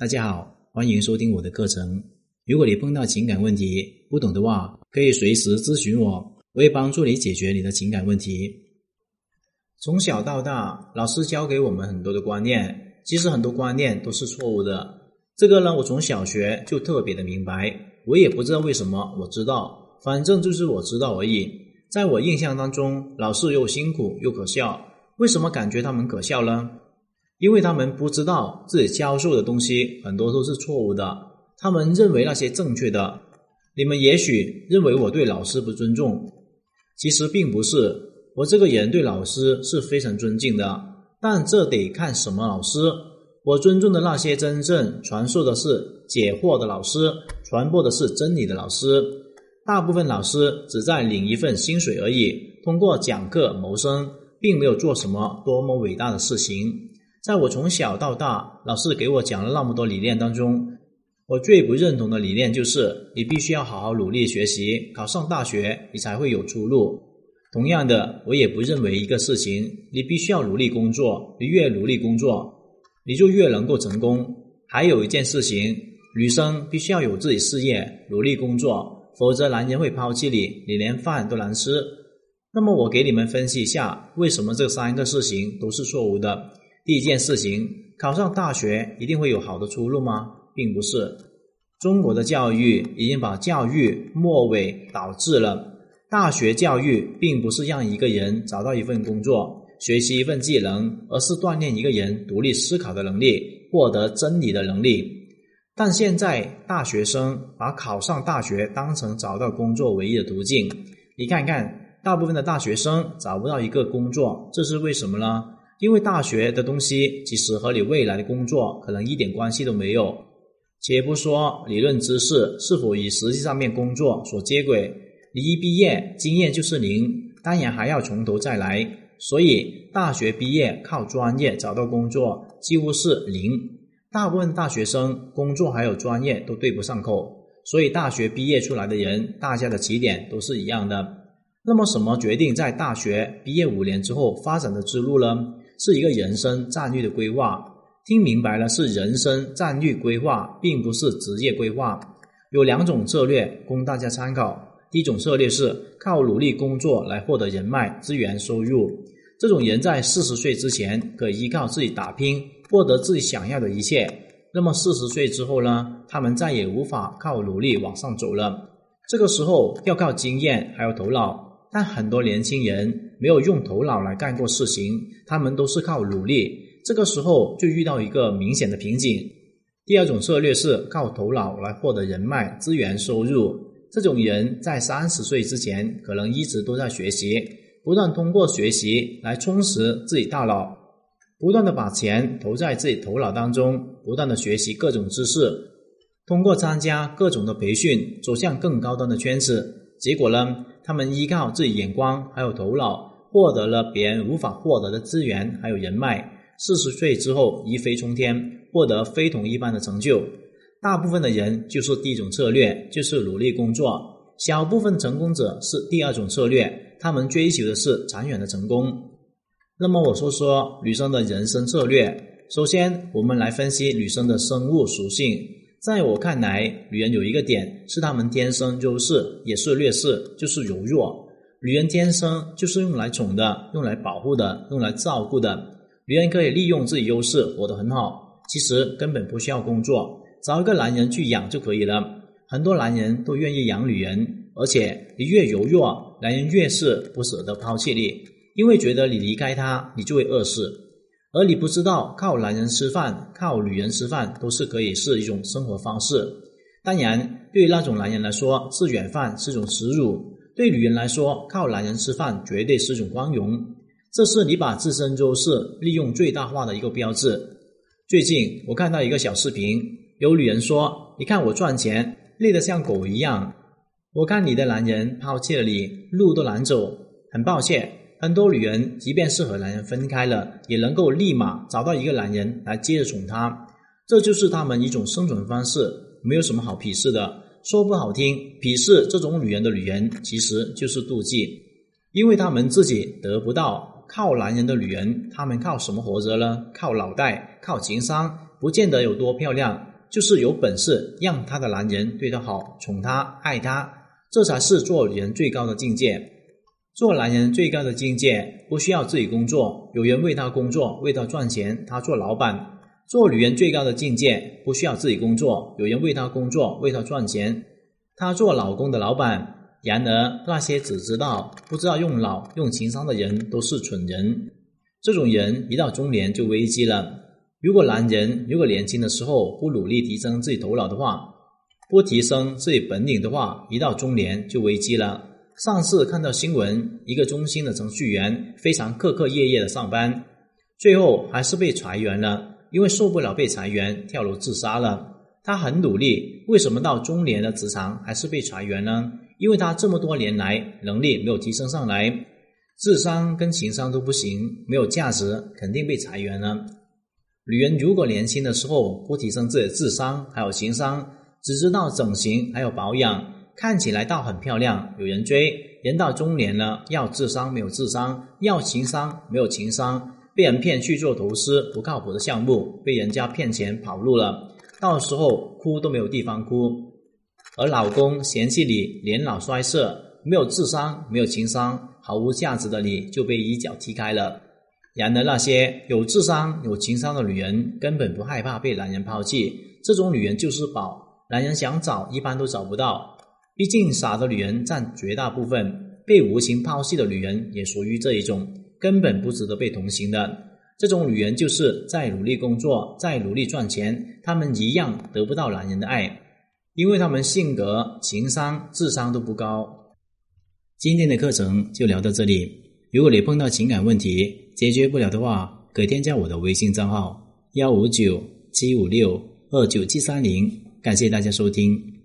大家好，欢迎收听我的课程。如果你碰到情感问题不懂的话，可以随时咨询我，我会帮助你解决你的情感问题。从小到大，老师教给我们很多的观念，其实很多观念都是错误的。这个呢，我从小学就特别的明白，我也不知道为什么，我知道，反正就是我知道而已。在我印象当中，老师又辛苦又可笑。为什么感觉他们可笑呢？因为他们不知道自己教授的东西很多都是错误的，他们认为那些正确的。你们也许认为我对老师不尊重，其实并不是。我这个人对老师是非常尊敬的，但这得看什么老师。我尊重的那些真正传授的是解惑的老师，传播的是真理的老师。大部分老师只在领一份薪水而已，通过讲课谋生，并没有做什么多么伟大的事情。在我从小到大，老师给我讲了那么多理念当中，我最不认同的理念就是：你必须要好好努力学习，考上大学，你才会有出路。同样的，我也不认为一个事情，你必须要努力工作，你越努力工作，你就越能够成功。还有一件事情，女生必须要有自己事业，努力工作，否则男人会抛弃你，你连饭都难吃。那么，我给你们分析一下，为什么这三个事情都是错误的。第一件事情，考上大学一定会有好的出路吗？并不是。中国的教育已经把教育末尾导致了大学教育，并不是让一个人找到一份工作、学习一份技能，而是锻炼一个人独立思考的能力、获得真理的能力。但现在大学生把考上大学当成找到工作唯一的途径。你看看，大部分的大学生找不到一个工作，这是为什么呢？因为大学的东西其实和你未来的工作可能一点关系都没有，且不说理论知识是否与实际上面工作所接轨，你一毕业经验就是零，当然还要从头再来。所以大学毕业靠专业找到工作几乎是零，大部分大学生工作还有专业都对不上口，所以大学毕业出来的人，大家的起点都是一样的。那么什么决定在大学毕业五年之后发展的之路呢？是一个人生战略的规划，听明白了是人生战略规划，并不是职业规划。有两种策略供大家参考。第一种策略是靠努力工作来获得人脉、资源、收入。这种人在四十岁之前可以依靠自己打拼，获得自己想要的一切。那么四十岁之后呢？他们再也无法靠努力往上走了。这个时候要靠经验还有头脑。但很多年轻人没有用头脑来干过事情，他们都是靠努力。这个时候就遇到一个明显的瓶颈。第二种策略是靠头脑来获得人脉、资源、收入。这种人在三十岁之前可能一直都在学习，不断通过学习来充实自己大脑，不断的把钱投在自己头脑当中，不断的学习各种知识，通过参加各种的培训，走向更高端的圈子。结果呢？他们依靠自己眼光还有头脑，获得了别人无法获得的资源还有人脉。四十岁之后一飞冲天，获得非同一般的成就。大部分的人就是第一种策略，就是努力工作。小部分成功者是第二种策略，他们追求的是长远的成功。那么我说说女生的人生策略。首先，我们来分析女生的生物属性。在我看来，女人有一个点是她们天生优势，也是劣势，就是柔弱。女人天生就是用来宠的，用来保护的，用来照顾的。女人可以利用自己优势活得很好，其实根本不需要工作，找一个男人去养就可以了。很多男人都愿意养女人，而且你越柔弱，男人越是不舍得抛弃你，因为觉得你离开他，你就会饿死。而你不知道，靠男人吃饭，靠女人吃饭，都是可以是一种生活方式。当然，对于那种男人来说，吃软饭是种耻辱；对女人来说，靠男人吃饭绝对是种光荣。这是你把自身优势利用最大化的一个标志。最近我看到一个小视频，有女人说：“你看我赚钱累得像狗一样，我看你的男人抛弃了你，路都难走。很抱歉。”很多女人，即便是和男人分开了，也能够立马找到一个男人来接着宠她，这就是他们一种生存方式，没有什么好鄙视的。说不好听，鄙视这种女人的女人，其实就是妒忌，因为他们自己得不到，靠男人的女人，他们靠什么活着呢？靠脑袋，靠情商，不见得有多漂亮，就是有本事让她的男人对她好，宠她，爱她，这才是做人最高的境界。做男人最高的境界，不需要自己工作，有人为他工作，为他赚钱，他做老板；做女人最高的境界，不需要自己工作，有人为她工作，为她赚钱，她做老公的老板。然而，那些只知道不知道用脑、用情商的人都是蠢人。这种人一到中年就危机了。如果男人如果年轻的时候不努力提升自己头脑的话，不提升自己本领的话，一到中年就危机了。上次看到新闻，一个中心的程序员非常刻刻业业的上班，最后还是被裁员了，因为受不了被裁员，跳楼自杀了。他很努力，为什么到中年的职场还是被裁员呢？因为他这么多年来能力没有提升上来，智商跟情商都不行，没有价值，肯定被裁员了。女人如果年轻的时候不提升自己的智商还有情商，只知道整形还有保养，看起来倒很漂亮，有人追；人到中年了，要智商没有智商，要情商没有情商，被人骗去做投资不靠谱的项目，被人家骗钱跑路了，到时候哭都没有地方哭。而老公嫌弃你年老衰色，没有智商，没有情商，毫无价值的你就被一脚踢开了。然而那些有智商、有情商的女人根本不害怕被男人抛弃，这种女人就是宝，男人想找一般都找不到。毕竟傻的女人占绝大部分，被无情抛弃的女人也属于这一种，根本不值得被同情的。这种女人就是再努力工作，再努力赚钱，她们一样得不到男人的爱。因为他们性格、情商、智商都不高。今天的课程就聊到这里。如果你碰到情感问题解决不了的话，可添加我的微信账号：幺五九七五六二九七三零。感谢大家收听。